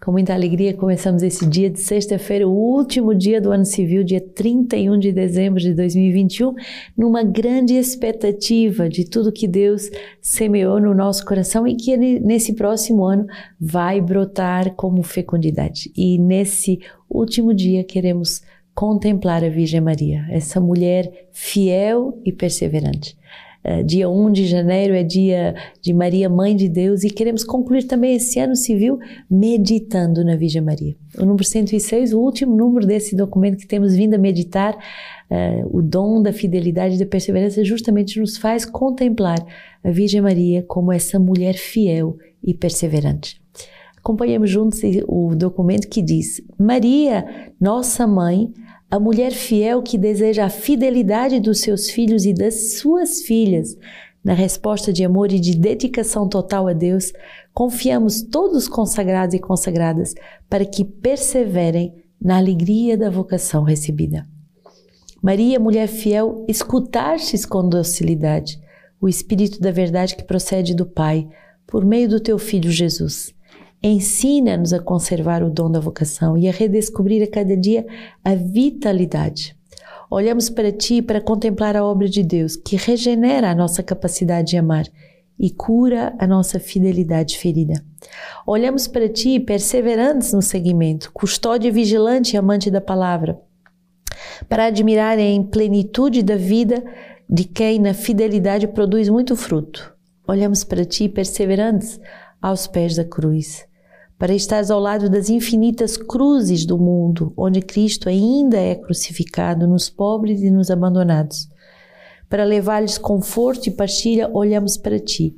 Com muita alegria começamos esse dia de sexta-feira, o último dia do ano civil, dia 31 de dezembro de 2021, numa grande expectativa de tudo que Deus semeou no nosso coração e que nesse próximo ano vai brotar como fecundidade. E nesse último dia queremos contemplar a Virgem Maria, essa mulher fiel e perseverante. Uh, dia 1 de janeiro é dia de Maria, Mãe de Deus, e queremos concluir também esse ano civil meditando na Virgem Maria. O número 106, o último número desse documento que temos vindo a meditar, uh, o dom da fidelidade e da perseverança, justamente nos faz contemplar a Virgem Maria como essa mulher fiel e perseverante. Acompanhemos juntos o documento que diz: Maria, nossa mãe, a mulher fiel que deseja a fidelidade dos seus filhos e das suas filhas, na resposta de amor e de dedicação total a Deus, confiamos todos consagrados e consagradas para que perseverem na alegria da vocação recebida. Maria, mulher fiel, escutastes com docilidade o Espírito da verdade que procede do Pai, por meio do teu Filho Jesus. Ensina-nos a conservar o dom da vocação e a redescobrir a cada dia a vitalidade. Olhamos para ti para contemplar a obra de Deus, que regenera a nossa capacidade de amar e cura a nossa fidelidade ferida. Olhamos para ti perseverantes no seguimento, custódia vigilante e amante da palavra, para admirar em plenitude da vida de quem na fidelidade produz muito fruto. Olhamos para ti perseverantes aos pés da cruz para estares ao lado das infinitas cruzes do mundo, onde Cristo ainda é crucificado nos pobres e nos abandonados. Para levar-lhes conforto e partilha, olhamos para ti.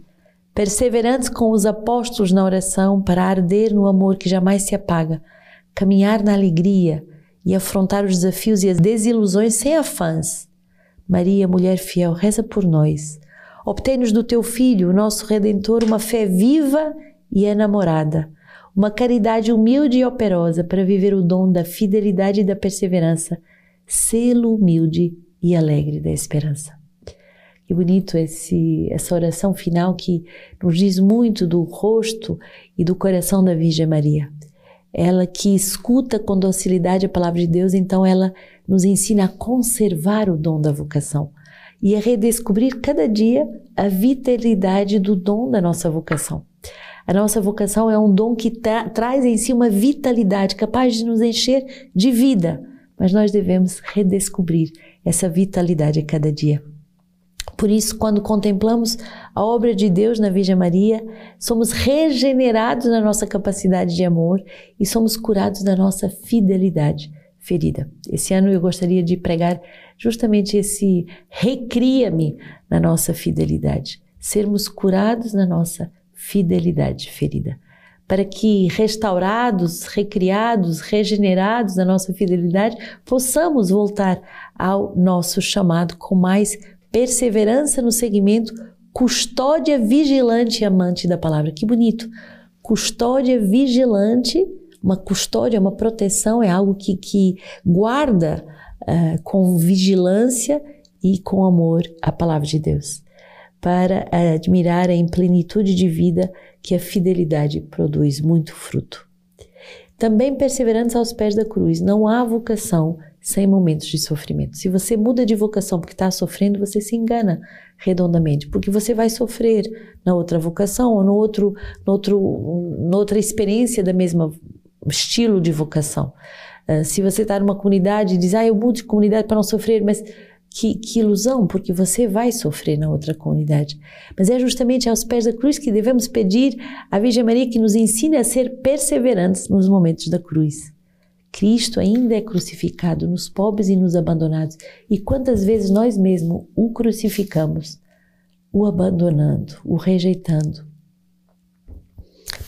Perseverantes com os apóstolos na oração, para arder no amor que jamais se apaga, caminhar na alegria e afrontar os desafios e as desilusões sem afãs. Maria, mulher fiel, reza por nós. Obtém-nos do teu Filho, nosso Redentor, uma fé viva e enamorada uma caridade humilde e operosa para viver o dom da fidelidade e da perseverança, selo humilde e alegre da esperança. Que bonito esse, essa oração final que nos diz muito do rosto e do coração da Virgem Maria. Ela que escuta com docilidade a palavra de Deus, então ela nos ensina a conservar o dom da vocação e a redescobrir cada dia a vitalidade do dom da nossa vocação. A nossa vocação é um dom que tra traz em si uma vitalidade capaz de nos encher de vida, mas nós devemos redescobrir essa vitalidade a cada dia. Por isso, quando contemplamos a obra de Deus na Virgem Maria, somos regenerados na nossa capacidade de amor e somos curados da nossa fidelidade ferida. Esse ano eu gostaria de pregar justamente esse recria-me na nossa fidelidade, sermos curados na nossa fidelidade ferida. Para que, restaurados, recriados, regenerados na nossa fidelidade, possamos voltar ao nosso chamado com mais perseverança no segmento, custódia vigilante e amante da palavra. Que bonito! Custódia vigilante, uma custódia, uma proteção, é algo que, que guarda uh, com vigilância e com amor a palavra de Deus para admirar em plenitude de vida que a fidelidade produz muito fruto. Também perseverantes aos pés da cruz. Não há vocação sem momentos de sofrimento. Se você muda de vocação porque está sofrendo, você se engana redondamente, porque você vai sofrer na outra vocação ou no outro, no outro, noutra experiência da mesma estilo de vocação. Uh, se você está numa comunidade e diz, ah, eu mudo de comunidade para não sofrer, mas que, que, ilusão, porque você vai sofrer na outra comunidade. Mas é justamente aos pés da cruz que devemos pedir à Virgem Maria que nos ensine a ser perseverantes nos momentos da cruz. Cristo ainda é crucificado nos pobres e nos abandonados. E quantas vezes nós mesmos o crucificamos, o abandonando, o rejeitando.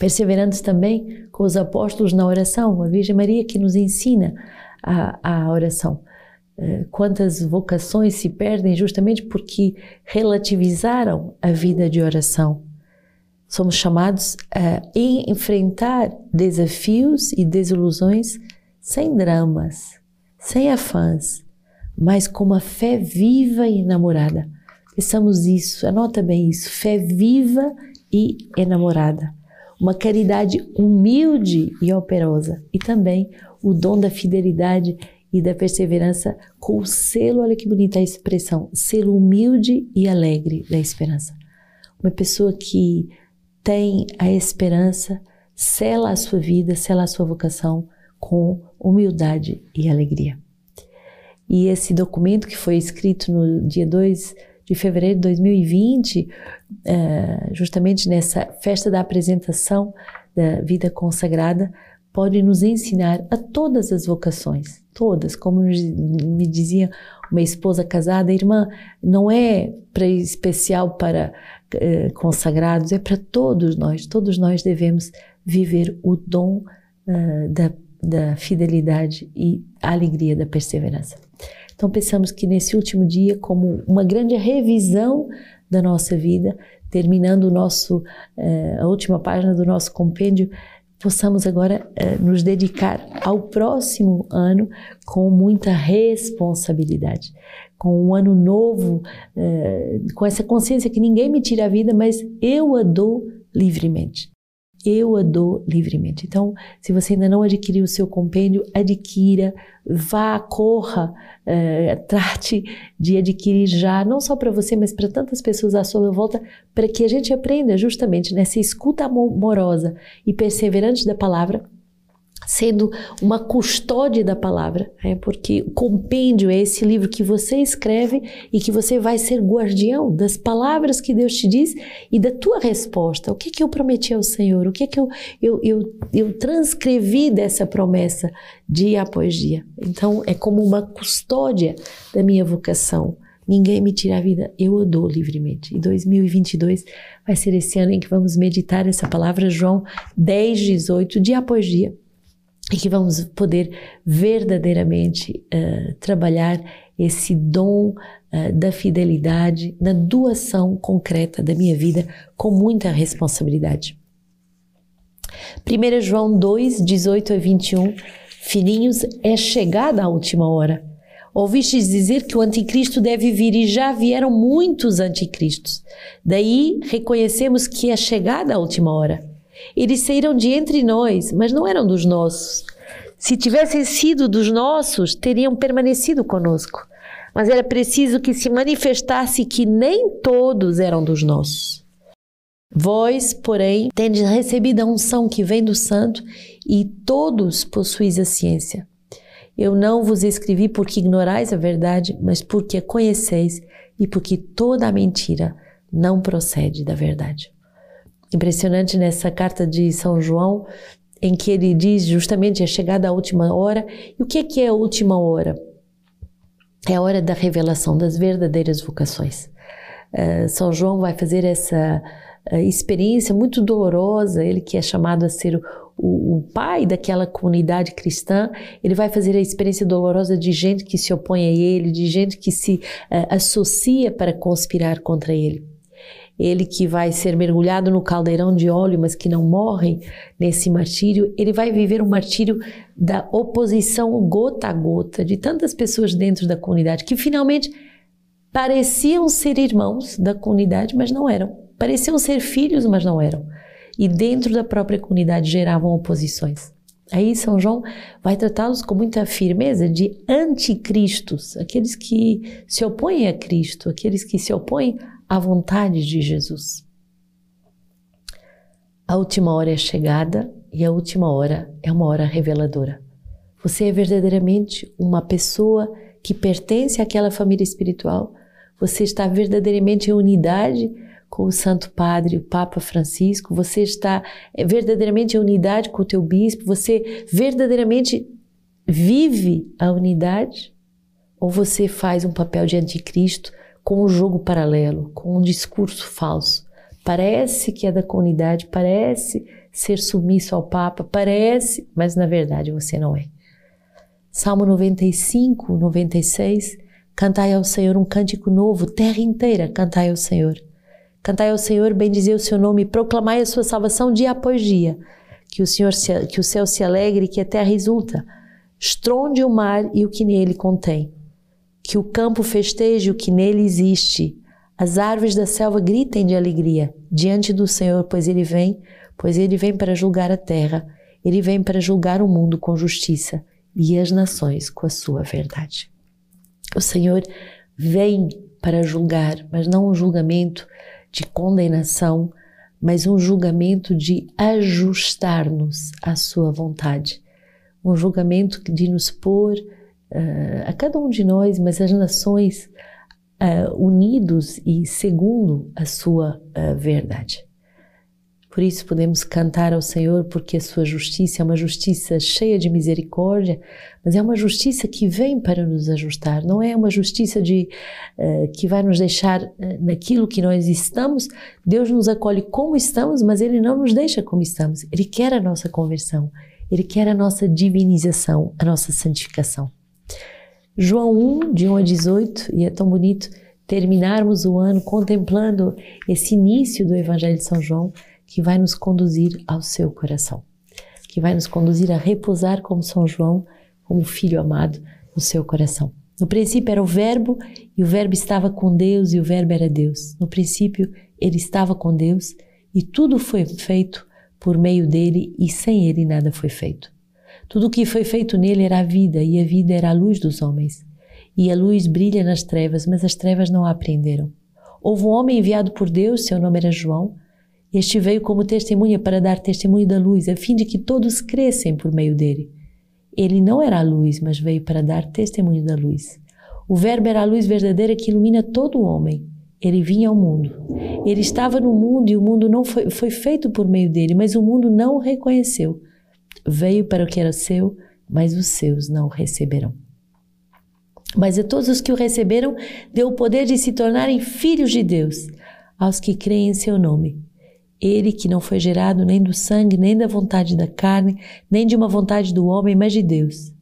Perseverantes também com os apóstolos na oração, a Virgem Maria que nos ensina a, a oração quantas vocações se perdem justamente porque relativizaram a vida de oração. Somos chamados a enfrentar desafios e desilusões sem dramas, sem afãs, mas com uma fé viva e enamorada. Pensamos isso, anota bem isso, fé viva e enamorada. uma caridade humilde e operosa, e também o dom da fidelidade e da perseverança com o selo, olha que bonita a expressão, selo humilde e alegre da esperança. Uma pessoa que tem a esperança, sela a sua vida, sela a sua vocação com humildade e alegria. E esse documento que foi escrito no dia 2 de fevereiro de 2020, eh, justamente nessa festa da apresentação da vida consagrada, pode nos ensinar a todas as vocações, todas, como me dizia uma esposa casada, irmã, não é para especial para eh, consagrados, é para todos nós, todos nós devemos viver o dom uh, da, da fidelidade e a alegria da perseverança. Então pensamos que nesse último dia, como uma grande revisão da nossa vida, terminando o nosso, uh, a última página do nosso compêndio, possamos agora uh, nos dedicar ao próximo ano com muita responsabilidade, com um ano novo, uh, com essa consciência que ninguém me tira a vida, mas eu a dou livremente eu a dou livremente. Então, se você ainda não adquiriu o seu compêndio, adquira, vá, corra, uh, trate de adquirir já, não só para você, mas para tantas pessoas à sua volta, para que a gente aprenda justamente nessa escuta amorosa e perseverante da palavra sendo uma custódia da palavra, é porque o compêndio é esse livro que você escreve e que você vai ser guardião das palavras que Deus te diz e da tua resposta. O que é que eu prometi ao Senhor? O que é que eu, eu, eu, eu transcrevi dessa promessa dia após dia? Então, é como uma custódia da minha vocação. Ninguém me tira a vida, eu a dou livremente. E 2022 vai ser esse ano em que vamos meditar essa palavra, João 10, 18, dia após dia e que vamos poder verdadeiramente uh, trabalhar esse dom uh, da fidelidade na doação concreta da minha vida com muita responsabilidade. 1 João 2, 18 a 21, filhinhos, é chegada a última hora. Ouvistes dizer que o anticristo deve vir e já vieram muitos anticristos. Daí reconhecemos que é chegada a última hora. Eles saíram de entre nós, mas não eram dos nossos. Se tivessem sido dos nossos, teriam permanecido conosco. Mas era preciso que se manifestasse que nem todos eram dos nossos. Vós, porém, tendes recebido a unção que vem do Santo e todos possuís a ciência. Eu não vos escrevi porque ignorais a verdade, mas porque a conheceis e porque toda a mentira não procede da verdade impressionante nessa carta de São João, em que ele diz justamente a chegada à última hora. E o que é que é a última hora? É a hora da revelação das verdadeiras vocações. Uh, São João vai fazer essa uh, experiência muito dolorosa, ele que é chamado a ser o, o, pai daquela comunidade cristã, ele vai fazer a experiência dolorosa de gente que se opõe a ele, de gente que se uh, associa para conspirar contra ele ele que vai ser mergulhado no caldeirão de óleo, mas que não morre nesse martírio, ele vai viver um martírio da oposição gota a gota de tantas pessoas dentro da comunidade que finalmente pareciam ser irmãos da comunidade, mas não eram. Pareciam ser filhos, mas não eram. E dentro da própria comunidade geravam oposições. Aí São João vai tratá-los com muita firmeza de anticristos, aqueles que se opõem a Cristo, aqueles que se opõem à vontade de Jesus. A última hora é chegada e a última hora é uma hora reveladora. Você é verdadeiramente uma pessoa que pertence àquela família espiritual. Você está verdadeiramente em unidade com o Santo Padre, o Papa Francisco. Você está verdadeiramente em unidade com o teu bispo. Você verdadeiramente vive a unidade? Ou você faz um papel de anticristo com um jogo paralelo, com um discurso falso. Parece que é da comunidade, parece ser submisso ao Papa, parece, mas na verdade você não é. Salmo 95, 96. Cantai ao Senhor um cântico novo, terra inteira, cantai ao Senhor. Cantai ao Senhor, bendizei o seu nome, proclamai a sua salvação dia após dia. Que o Senhor se, que o céu se alegre, que a terra exulta. Estronde o mar e o que nele contém que o campo festeje o que nele existe. As árvores da selva gritem de alegria diante do Senhor, pois ele vem, pois ele vem para julgar a terra, ele vem para julgar o mundo com justiça e as nações com a sua verdade. O Senhor vem para julgar, mas não um julgamento de condenação, mas um julgamento de ajustar-nos à sua vontade. Um julgamento de nos pôr, uh, a cada um de nós, mas as nações, uh, unidos e segundo a sua uh, verdade. Por isso podemos cantar ao Senhor, porque a sua justiça é uma justiça cheia de misericórdia, mas é uma justiça que vem para nos ajustar, não é uma justiça de, uh, que vai nos deixar uh, naquilo que nós estamos. Deus nos acolhe como estamos, mas Ele não nos deixa como estamos. Ele quer a nossa conversão, Ele quer a nossa divinização, a nossa santificação. João 1, de 1 a 18, e é tão bonito terminarmos o ano contemplando esse início do Evangelho de São João que vai nos conduzir ao seu coração, que vai nos conduzir a repousar como São João, como filho amado no seu coração. No princípio era o Verbo e o Verbo estava com Deus e o Verbo era Deus. No princípio ele estava com Deus e tudo foi feito por meio dele e sem ele nada foi feito. Tudo o que foi feito nele era a vida e a vida era a luz dos homens. E a luz brilha nas trevas, mas as trevas não a aprenderam. Houve um homem enviado por Deus, seu nome era João, este veio como testemunha para dar testemunho da luz, a fim de que todos crescem por meio dele. Ele não era a luz, mas veio para dar testemunho da luz. O Verbo era a luz verdadeira que ilumina todo o homem. Ele vinha ao mundo. Ele estava no mundo e o mundo não foi, foi feito por meio dele, mas o mundo não o reconheceu. Veio para o que era seu, mas os seus não o receberam. Mas a todos os que o receberam, deu o poder de se tornarem filhos de Deus, aos que creem em seu nome ele que não foi gerado nem do sangue, nem da vontade da carne, nem de uma vontade do homem, mas de Deus.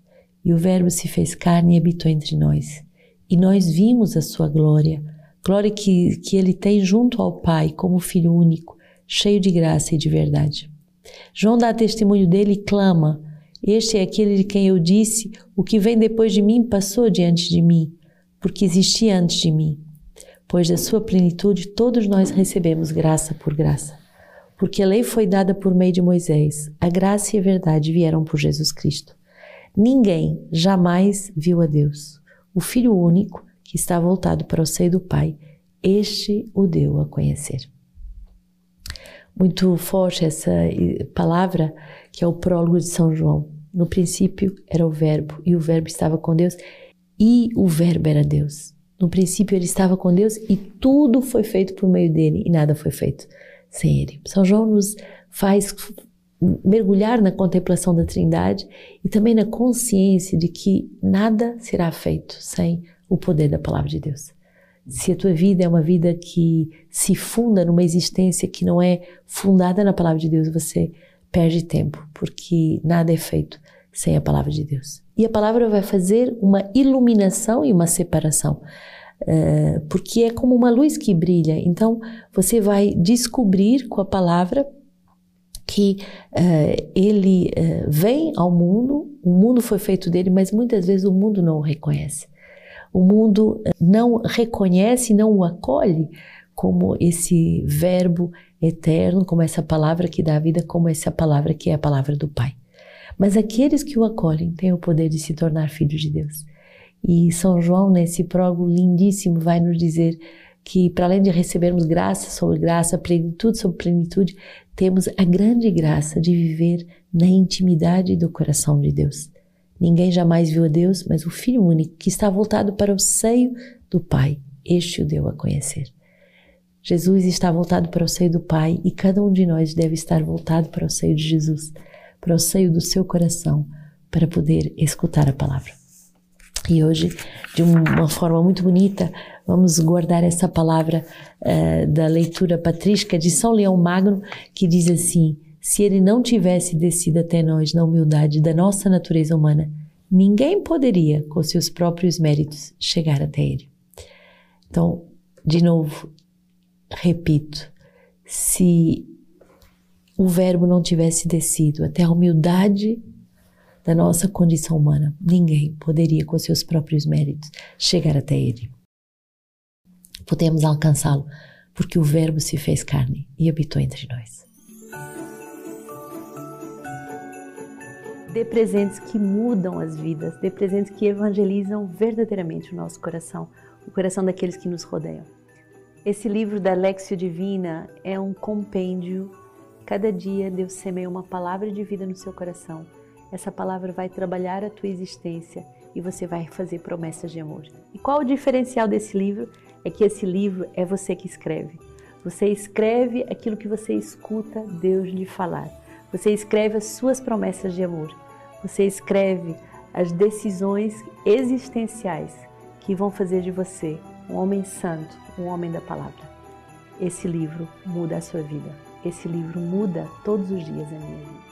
E o Verbo se fez carne e habitou entre nós. E nós vimos a sua glória, glória que, que ele tem junto ao Pai, como Filho único, cheio de graça e de verdade. João dá testemunho dele e clama: Este é aquele de quem eu disse: O que vem depois de mim passou diante de mim, porque existia antes de mim. Pois da sua plenitude todos nós recebemos graça por graça porque a lei foi dada por meio de Moisés, a graça e a verdade vieram por Jesus Cristo. Ninguém jamais viu a Deus. O Filho único, que está voltado para o seio do Pai, este o deu a conhecer. Muito forte essa palavra, que é o prólogo de São João. No princípio era o Verbo, e o Verbo estava com Deus, e o Verbo era Deus. No princípio ele estava com Deus, e tudo foi feito por meio dele, e nada foi feito sem Ele. São João nos faz mergulhar na contemplação da Trindade e também na consciência de que nada será feito sem o poder da Palavra de Deus. Se a tua vida é uma vida que se funda numa existência que não é fundada na Palavra de Deus, você perde tempo, porque nada é feito sem a Palavra de Deus. E a Palavra vai fazer uma iluminação e uma separação. Eh, porque é como uma luz que brilha. Então você vai descobrir com a palavra que uh, ele uh, vem ao mundo, o mundo foi feito dele, mas muitas vezes o mundo não o reconhece. O mundo não reconhece, não o acolhe como esse verbo eterno, como essa palavra que dá vida, como essa palavra que é a palavra do Pai. Mas aqueles que o acolhem têm o poder de se tornar filhos de Deus. E São João, nesse prólogo lindíssimo, vai nos dizer que, para além de recebermos graça sobre graça, plenitude sobre plenitude, temos a grande graça de viver na intimidade do coração de Deus. Ninguém jamais viu a Deus, mas o Filho único, que está voltado para o seio do Pai, este o deu a conhecer. Jesus está voltado para o seio do Pai e cada um de nós deve estar voltado para o seio de Jesus, para o seio do seu coração, para poder escutar a palavra. E hoje, de uma forma muito bonita, vamos guardar essa palavra uh, da leitura patrística de São Leão Magno, que diz assim: se ele não tivesse descido até nós na humildade da nossa natureza humana, ninguém poderia, com seus próprios méritos, chegar até ele. Então, de novo, repito, se o Verbo não tivesse descido até a humildade da nossa condição humana. Ninguém poderia, com seus próprios méritos, chegar até Ele. Podemos alcançá-lo porque o Verbo se fez carne e habitou entre nós. Dê presentes que mudam as vidas, dê presentes que evangelizam verdadeiramente o nosso coração, o coração daqueles que nos rodeiam. Esse livro da Lexio Divina é um compêndio. Cada dia Deus semeia uma palavra de vida no seu coração. Essa palavra vai trabalhar a tua existência e você vai fazer promessas de amor. E qual o diferencial desse livro? É que esse livro é você que escreve. Você escreve aquilo que você escuta Deus lhe falar. Você escreve as suas promessas de amor. Você escreve as decisões existenciais que vão fazer de você um homem santo, um homem da palavra. Esse livro muda a sua vida. Esse livro muda todos os dias a minha vida.